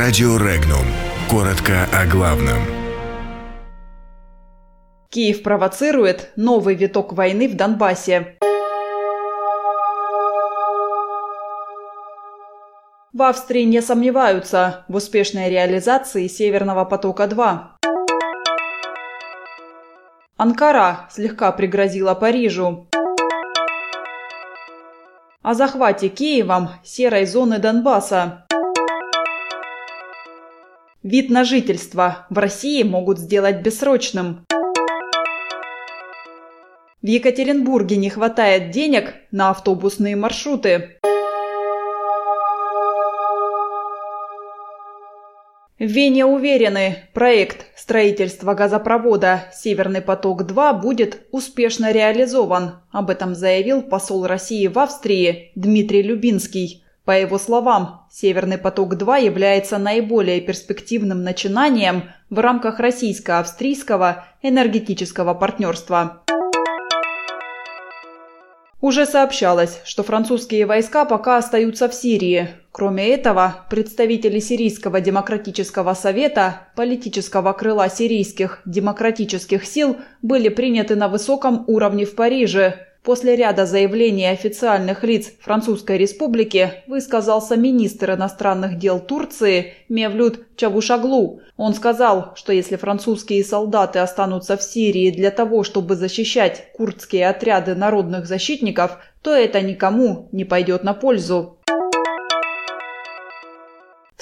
Радио Регнум. Коротко о главном. Киев провоцирует новый виток войны в Донбассе. В Австрии не сомневаются в успешной реализации Северного потока-2. Анкара слегка пригрозила Парижу. О захвате Киевом серой зоны Донбасса. Вид на жительство в России могут сделать бессрочным. В Екатеринбурге не хватает денег на автобусные маршруты. В Вене уверены, проект строительства газопровода «Северный поток-2» будет успешно реализован. Об этом заявил посол России в Австрии Дмитрий Любинский. По его словам, «Северный поток-2» является наиболее перспективным начинанием в рамках российско-австрийского энергетического партнерства. Уже сообщалось, что французские войска пока остаются в Сирии. Кроме этого, представители Сирийского демократического совета, политического крыла сирийских демократических сил, были приняты на высоком уровне в Париже. После ряда заявлений официальных лиц Французской Республики высказался министр иностранных дел Турции Мевлют Чавушаглу. Он сказал, что если французские солдаты останутся в Сирии для того, чтобы защищать курдские отряды народных защитников, то это никому не пойдет на пользу.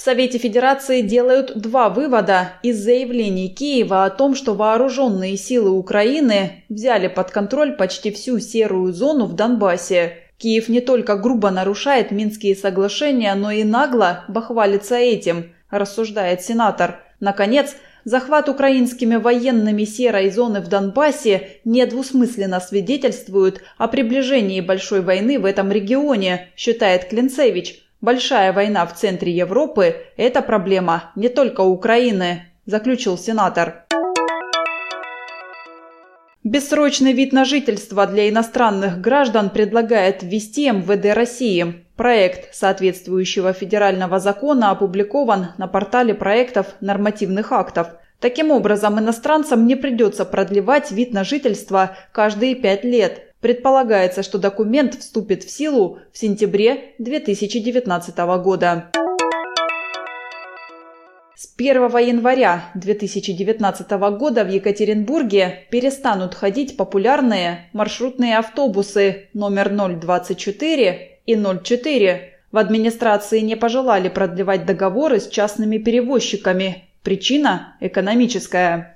Совете Федерации делают два вывода из заявлений Киева о том, что вооруженные силы Украины взяли под контроль почти всю серую зону в Донбассе. Киев не только грубо нарушает Минские соглашения, но и нагло бахвалится этим, рассуждает сенатор. Наконец, захват украинскими военными серой зоны в Донбассе недвусмысленно свидетельствует о приближении большой войны в этом регионе, считает Клинцевич – Большая война в центре Европы – это проблема не только Украины, заключил сенатор. Бессрочный вид на жительство для иностранных граждан предлагает ввести МВД России. Проект соответствующего федерального закона опубликован на портале проектов нормативных актов. Таким образом, иностранцам не придется продлевать вид на жительство каждые пять лет. Предполагается, что документ вступит в силу в сентябре 2019 года. С 1 января 2019 года в Екатеринбурге перестанут ходить популярные маршрутные автобусы номер 024 и 04. В администрации не пожелали продлевать договоры с частными перевозчиками. Причина экономическая.